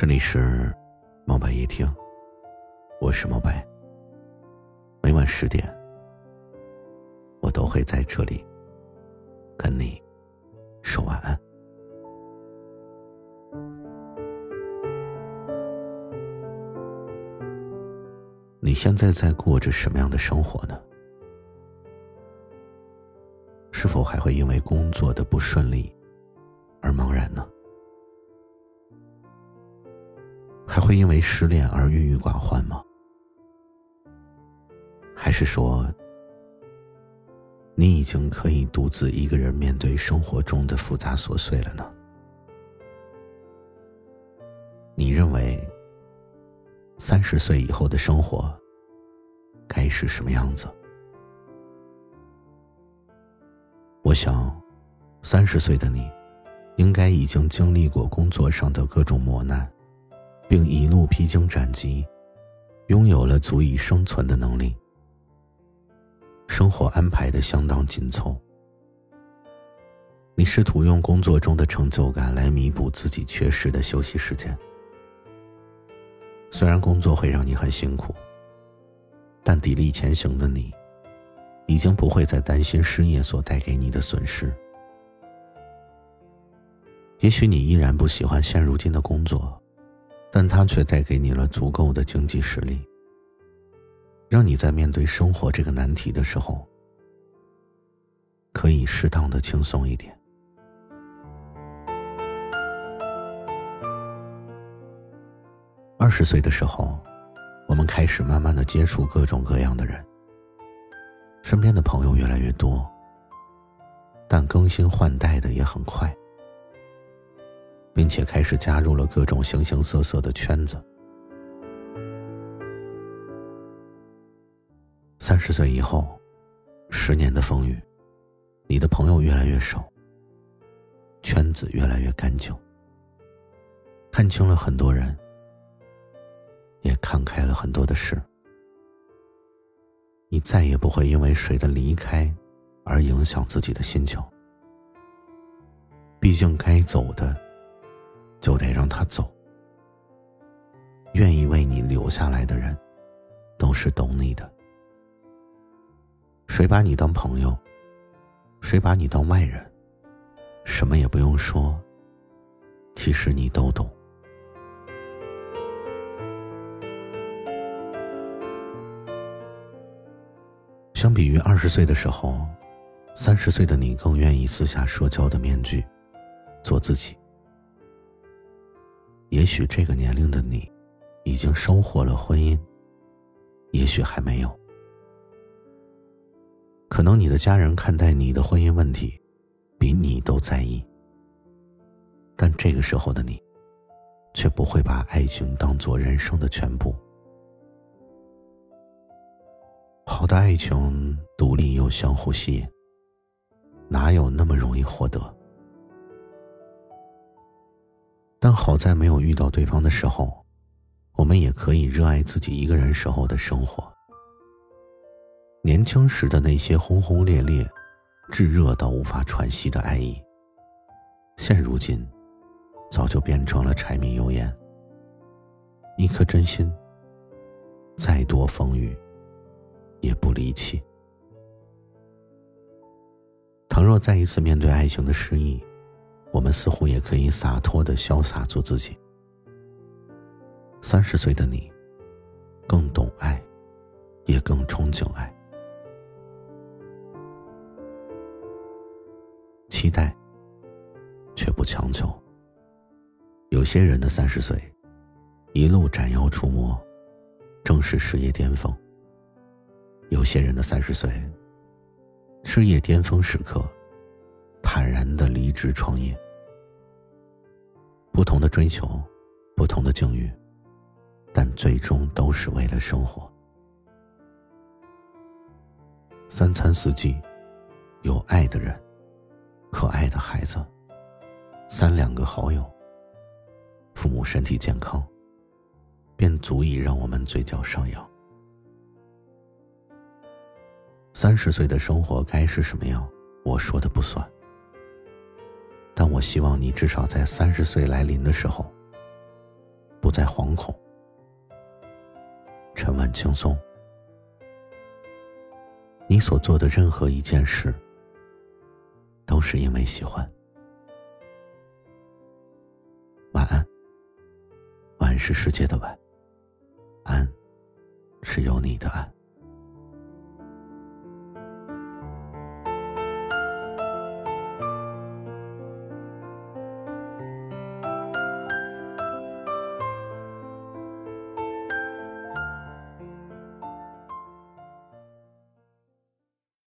这里是猫白夜听，我是猫白。每晚十点，我都会在这里跟你说晚安。你现在在过着什么样的生活呢？是否还会因为工作的不顺利而茫然呢？还会因为失恋而郁郁寡欢吗？还是说，你已经可以独自一个人面对生活中的复杂琐碎了呢？你认为，三十岁以后的生活该是什么样子？我想，三十岁的你，应该已经经历过工作上的各种磨难。并一路披荆斩棘，拥有了足以生存的能力。生活安排的相当紧凑，你试图用工作中的成就感来弥补自己缺失的休息时间。虽然工作会让你很辛苦，但砥砺前行的你，已经不会再担心失业所带给你的损失。也许你依然不喜欢现如今的工作。但它却带给你了足够的经济实力，让你在面对生活这个难题的时候，可以适当的轻松一点。二十岁的时候，我们开始慢慢的接触各种各样的人，身边的朋友越来越多，但更新换代的也很快。并且开始加入了各种形形色色的圈子。三十岁以后，十年的风雨，你的朋友越来越少，圈子越来越干净，看清了很多人，也看开了很多的事。你再也不会因为谁的离开而影响自己的心情。毕竟该走的。就得让他走。愿意为你留下来的人，都是懂你的。谁把你当朋友，谁把你当外人，什么也不用说。其实你都懂。相比于二十岁的时候，三十岁的你更愿意撕下社交的面具，做自己。也许这个年龄的你，已经收获了婚姻，也许还没有。可能你的家人看待你的婚姻问题，比你都在意。但这个时候的你，却不会把爱情当做人生的全部。好的爱情，独立又相互吸引，哪有那么容易获得？但好在没有遇到对方的时候，我们也可以热爱自己一个人时候的生活。年轻时的那些轰轰烈烈、炙热到无法喘息的爱意，现如今早就变成了柴米油盐。一颗真心，再多风雨也不离弃。倘若再一次面对爱情的失意，我们似乎也可以洒脱的潇洒做自己。三十岁的你，更懂爱，也更憧憬爱。期待，却不强求。有些人的三十岁，一路斩妖除魔，正是事业巅峰；有些人的三十岁，事业巅峰时刻。坦然的离职创业，不同的追求，不同的境遇，但最终都是为了生活。三餐四季，有爱的人，可爱的孩子，三两个好友，父母身体健康，便足以让我们嘴角上扬。三十岁的生活该是什么样？我说的不算。我希望你至少在三十岁来临的时候，不再惶恐，沉稳轻松。你所做的任何一件事，都是因为喜欢。晚安。晚是世界的晚，安是有你的安。